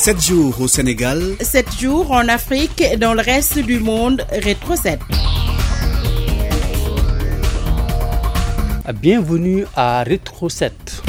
7 jours au Sénégal. 7 jours en Afrique et dans le reste du monde. Rétro 7. Bienvenue à Rétro 7.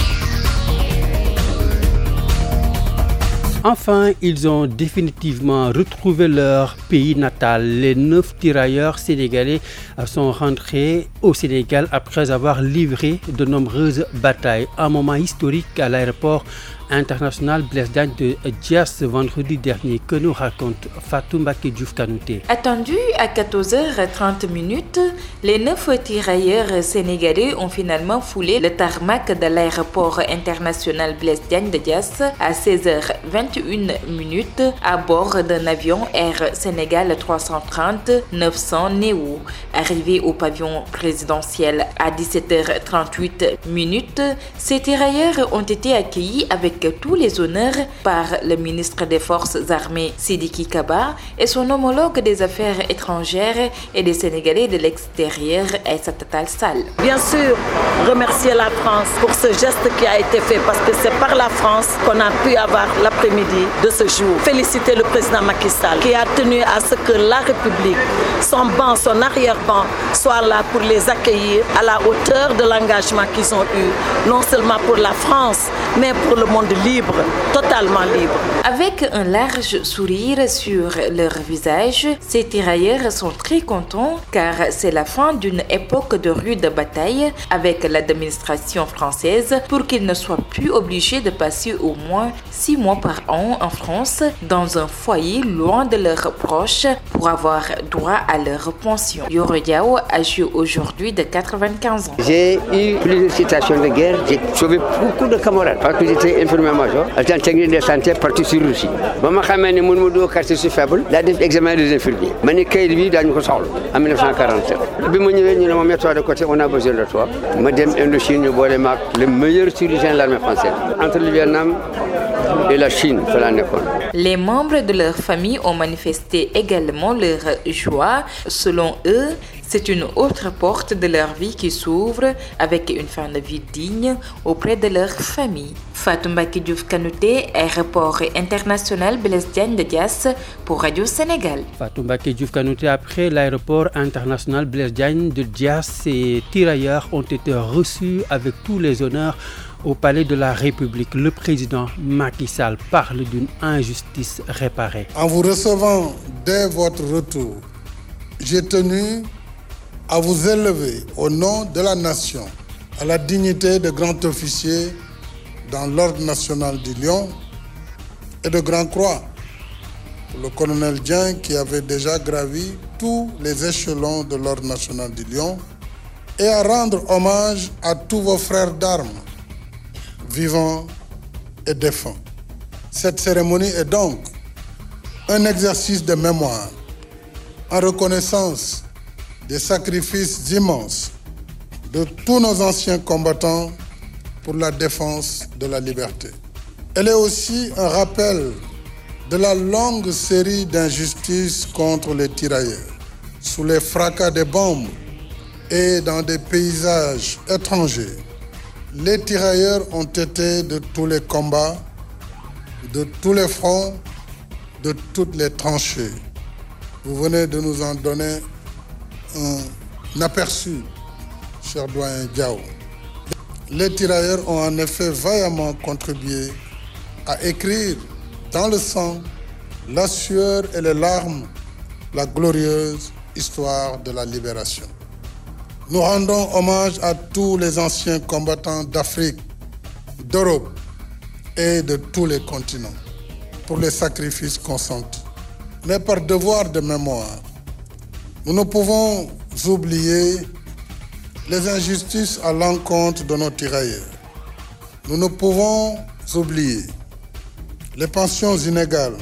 Enfin, ils ont définitivement retrouvé leur pays natal. Les neuf tirailleurs sénégalais sont rentrés au Sénégal après avoir livré de nombreuses batailles. Un moment historique à l'aéroport international Blaise de Dias vendredi dernier. Que nous raconte Fatou Mbaki Diouf Kanouté Attendu à 14h30 minutes, les neuf tirailleurs sénégalais ont finalement foulé le tarmac de l'aéroport international Blaise de Dias à 16h21 minutes à bord d'un avion Air Sénégal 330 900 Néo. Arrivés au pavillon présidentiel à 17h38 minutes, ces tirailleurs ont été accueillis avec tous les honneurs par le ministre des Forces armées Sidiki Kaba et son homologue des Affaires étrangères et des Sénégalais de l'extérieur Aïssa Tal Sal. Bien sûr, remercier la France pour ce geste qui a été fait parce que c'est par la France qu'on a pu avoir l'après-midi de ce jour. Féliciter le président Macky Sall qui a tenu à ce que la République, son banc, son arrière-banc, soit là pour les accueillir à la hauteur de l'engagement qu'ils ont eu, non seulement pour la France, mais pour le monde libre, totalement libre. Avec un large sourire sur leur visage, ces tirailleurs sont très contents car c'est la fin d'une époque de rude bataille avec l'administration française pour qu'ils ne soient plus obligés de passer au moins six mois par an en France dans un foyer loin de leurs proches pour avoir droit à leur pension. Yoro Diao âgé aujourd'hui de 95 ans. J'ai eu plusieurs situations de guerre, j'ai sauvé beaucoup de camarades parce que j'étais infirmier major, agent technique de santé parti sur Russie. ba ma xamee ne mënu ma doo quartier si faible daa def examen des infirmiers. Ma ne kayit bi daañu ko soxla en 1947 bi ma ñëwee ñu ne ma mets-toi de côté on a besoin de toi. Ma dem Indochine ñu boole maag le meilleur chirurgien de l'armée française. Entre le Vietnam et la Chine fa laa nekkoon Les membres de leur famille ont manifesté également leur joie. Selon eux, c'est une autre porte de leur vie qui s'ouvre avec une fin de vie digne auprès de leur famille. Fatou Mbaki Diouf Kanouté, aéroport international Blaise Diagne de Dias pour Radio Sénégal. Fatou Mbaki Diouf Kanouté, après l'aéroport international Blaise Diagne de Dias, ces tirailleurs ont été reçus avec tous les honneurs au palais de la République. Le président Macky Sall parle d'une injustice réparée. En vous recevant dès votre retour, j'ai tenu à vous élever au nom de la nation à la dignité de grand officier dans l'ordre national du Lion et de Grand Croix le colonel Dien qui avait déjà gravi tous les échelons de l'ordre national du Lion et à rendre hommage à tous vos frères d'armes, vivants et défunts. Cette cérémonie est donc un exercice de mémoire en reconnaissance des sacrifices immenses de tous nos anciens combattants pour la défense de la liberté. Elle est aussi un rappel de la longue série d'injustices contre les tirailleurs. Sous les fracas des bombes et dans des paysages étrangers, les tirailleurs ont été de tous les combats, de tous les fronts, de toutes les tranchées. Vous venez de nous en donner un aperçu, cher doyen. Les tirailleurs ont en effet vaillamment contribué à écrire dans le sang, la sueur et les larmes la glorieuse histoire de la libération. Nous rendons hommage à tous les anciens combattants d'Afrique, d'Europe et de tous les continents pour les sacrifices consentis. Mais par devoir de mémoire, nous ne pouvons oublier les injustices à l'encontre de nos tirailleurs. Nous ne pouvons oublier les pensions inégales,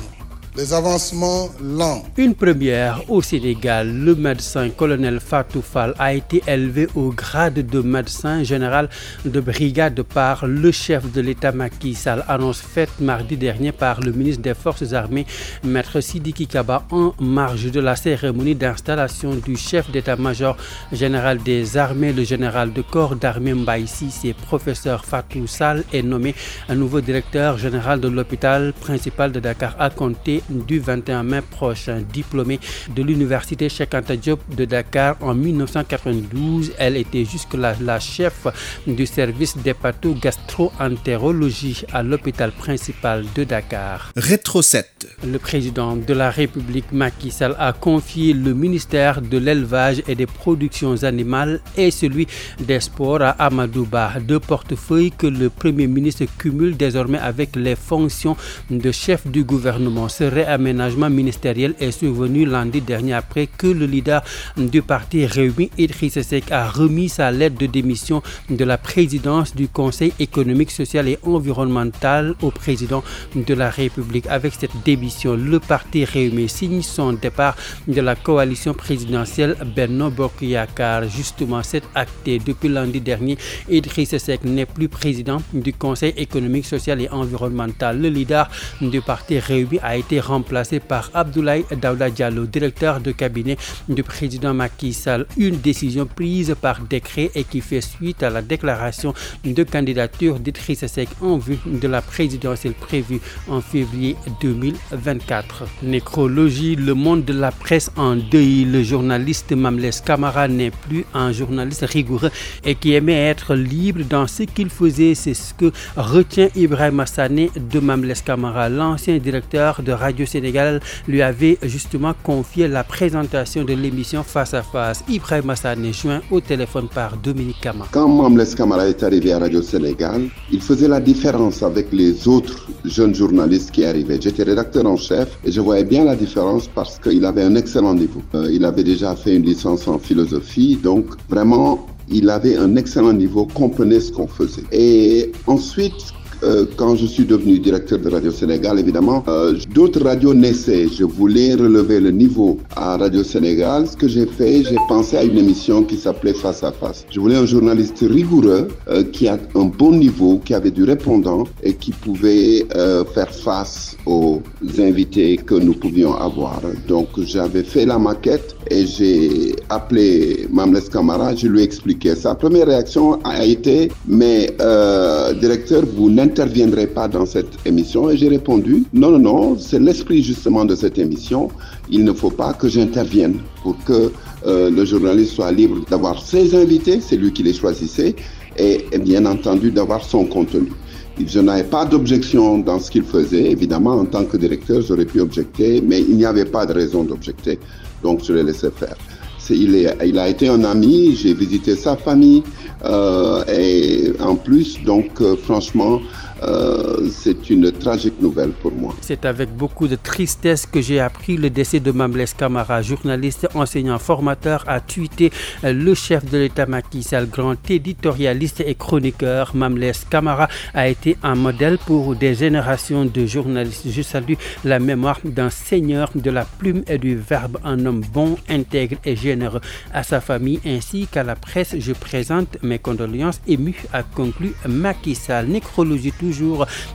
les avancements lents. Une première au Sénégal, le médecin colonel Fatou Fall a été élevé au grade de médecin général de brigade par le chef de l'État Macky Sall, annonce faite mardi dernier par le ministre des Forces armées, Maître Sidiki Kaba, en marge de la cérémonie d'installation du chef d'état-major général des armées, le général de corps d'armée Mbaïsi, et professeur Fatou Sall est nommé un nouveau directeur général de l'hôpital principal de Dakar à compter du 21 mai prochain. Diplômée de l'université Cheikh Anta Diop de Dakar en 1992, elle était jusque-là la chef du service d'hépato-gastro-entérologie à l'hôpital principal de Dakar. Rétro 7. Le président de la République Macky Sall a confié le ministère de l'élevage et des productions animales et celui des sports à Amadouba, deux portefeuilles que le Premier ministre cumule désormais avec les fonctions de chef du gouvernement. Ce réaménagement ministériel est survenu lundi dernier après que le leader du parti Réumi, Idriss Seck, a remis sa lettre de démission de la présidence du Conseil économique, social et environnemental au président de la République. Avec cette démission, le parti Réumi signe son départ de la coalition présidentielle Benno Bokuyakar. Justement, cet acté depuis lundi dernier, Idriss Seck n'est plus président du Conseil économique, social et environnemental. Le leader du parti Réumi a été remplacé par Abdoulaye Daouda Diallo, directeur de cabinet du président Macky Sall. Une décision prise par décret et qui fait suite à la déclaration de candidature d'Idriss en vue de la présidentielle prévue en février 2024. Nécrologie, le monde de la presse en deuil. Le journaliste Mamles Camara n'est plus un journaliste rigoureux et qui aimait être libre dans ce qu'il faisait. C'est ce que retient Ibrahim Hassané de Mamles Camara. L'ancien directeur de Radio Sénégal lui avait justement confié la présentation de l'émission Face à Face. Ibrahim Hassané joint au téléphone par Dominique Kama. Quand Mamles Camara est arrivé à Radio Sénégal, il faisait la différence avec les autres jeunes journalistes qui arrivaient. J'étais rédacteur en chef et je voyais bien la différence parce qu'il avait un excellent niveau. Euh, il avait déjà fait une licence en philosophie, donc vraiment il avait un excellent niveau, comprenait ce qu'on faisait. Et ensuite, euh, quand je suis devenu directeur de Radio Sénégal, évidemment, euh, d'autres radios naissaient. Je voulais relever le niveau à Radio Sénégal. Ce que j'ai fait, j'ai pensé à une émission qui s'appelait Face à Face. Je voulais un journaliste rigoureux euh, qui a un bon niveau, qui avait du répondant et qui pouvait faire face aux invités que nous pouvions avoir. Donc j'avais fait la maquette et j'ai appelé Mamles Camara, je lui ai expliqué. Sa première réaction a été, mais directeur, vous n'interviendrai pas dans cette émission Et j'ai répondu, non, non, non, c'est l'esprit justement de cette émission. Il ne faut pas que j'intervienne pour que euh, le journaliste soit libre d'avoir ses invités, c'est lui qui les choisissait, et bien entendu d'avoir son contenu. Je n'avais pas d'objection dans ce qu'il faisait. Évidemment, en tant que directeur, j'aurais pu objecter, mais il n'y avait pas de raison d'objecter. Donc, je l'ai laissé faire. Il, est, il, a été un ami, j'ai visité sa famille euh, et en plus, donc euh, franchement, euh, c'est une tragique nouvelle pour moi. C'est avec beaucoup de tristesse que j'ai appris le décès de Mamles Camara, journaliste, enseignant, formateur, a tweeté le chef de l'État Macky Sall, grand éditorialiste et chroniqueur. Mamles Camara a été un modèle pour des générations de journalistes. Je salue la mémoire d'un seigneur de la plume et du verbe, un homme bon, intègre et généreux. À sa famille ainsi qu'à la presse, je présente mes condoléances émues, a conclu Macky Sall. Nécrologie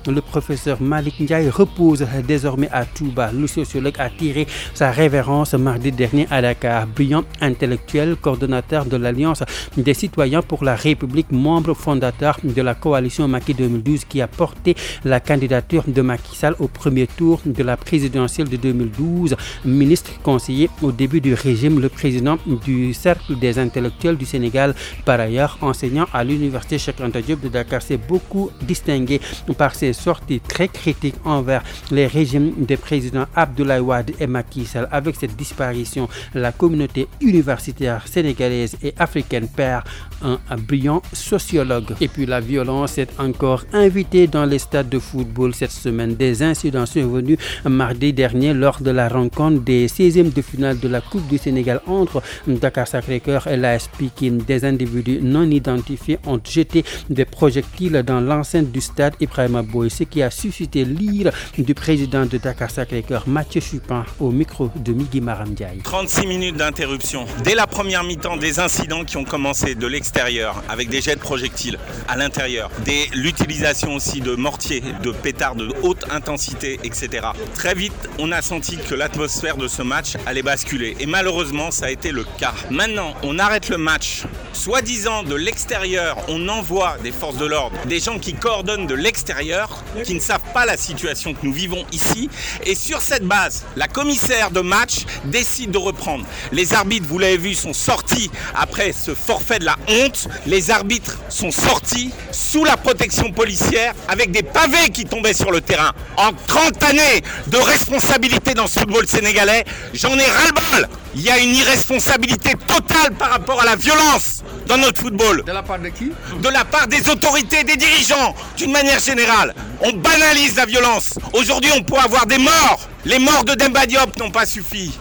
le professeur Malik Ndiaye repose désormais à Touba. Le sociologue a tiré sa révérence mardi dernier à Dakar. Brillant intellectuel, coordonnateur de l'Alliance des citoyens pour la République, membre fondateur de la coalition Macky 2012 qui a porté la candidature de Macky Sall au premier tour de la présidentielle de 2012. Ministre conseiller au début du régime, le président du Cercle des intellectuels du Sénégal, par ailleurs enseignant à l'université Cheikh Anta Diop de Dakar, s'est beaucoup distingué par ses sorties très critiques envers les régimes des présidents Abdoulaye Wade et Macky Sall. Avec cette disparition, la communauté universitaire sénégalaise et africaine perd un, brillant sociologue. Et puis la violence est encore invitée dans les stades de football cette semaine. Des incidents sont venus mardi dernier lors de la rencontre des 16e de finale de la Coupe du Sénégal entre Dakar Sacré-Cœur et l'AS Pikine. Des individus non identifiés ont jeté des projectiles dans l'enceinte du stade Ibrahim Boy, ce qui a suscité l'ire du président de Dakar Sacré-Cœur, Mathieu Chupin, au micro de Migui Maramdiaï. 36 minutes d'interruption. Dès la première mi-temps, des incidents qui ont commencé de l'extérieur, avec des jets de projectiles à l'intérieur, l'utilisation aussi de mortiers, de pétards de haute intensité, etc. Très vite, on a senti que l'atmosphère de ce match allait basculer. Et malheureusement, ça a été le cas. Maintenant, on arrête le match. Soi-disant de l'extérieur, on envoie des forces de l'ordre, des gens qui coordonnent de l'extérieur, qui ne savent pas la situation que nous vivons ici. Et sur cette base, la commissaire de match décide de reprendre. Les arbitres, vous l'avez vu, sont sortis après ce forfait de la honte. Les arbitres sont sortis sous la protection policière avec des pavés qui tombaient sur le terrain. En 30 années de responsabilité dans ce football sénégalais, j'en ai ras-le-bol. Il y a une irresponsabilité totale par rapport à la violence dans notre football. De la part de qui? De la part des autorités, des dirigeants, d'une manière générale. On banalise la violence. Aujourd'hui, on peut avoir des morts. Les morts de Demba Diop n'ont pas suffi.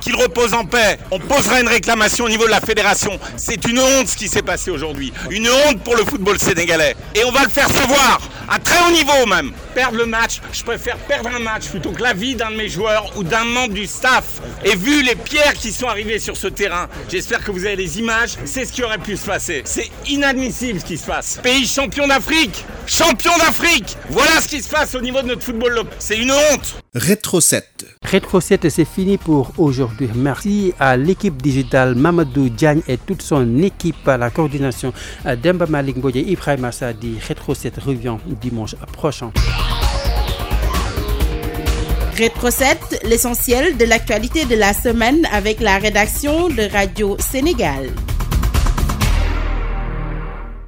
Qu'il repose en paix. On posera une réclamation au niveau de la fédération. C'est une honte ce qui s'est passé aujourd'hui. Une honte pour le football sénégalais. Et on va le faire se voir, à très haut niveau même. Perdre le match, je préfère perdre un match plutôt que la vie d'un de mes joueurs ou d'un membre du staff. Et vu les pierres qui sont arrivées sur ce terrain, j'espère que vous avez les images, c'est ce qui aurait pu se passer. C'est inadmissible ce qui se passe. Pays champion d'Afrique Champion d'Afrique Voilà ce qui se passe au niveau de notre football. C'est une honte Rétro 7. Rétro 7, c'est fini pour aujourd'hui. Merci à l'équipe digitale Mamadou Diagne et toute son équipe à la coordination Demba Malik Mboye Ibrahim Assadi. Rétro 7 revient dimanche prochain. Rétro 7, l'essentiel de l'actualité de la semaine avec la rédaction de Radio Sénégal.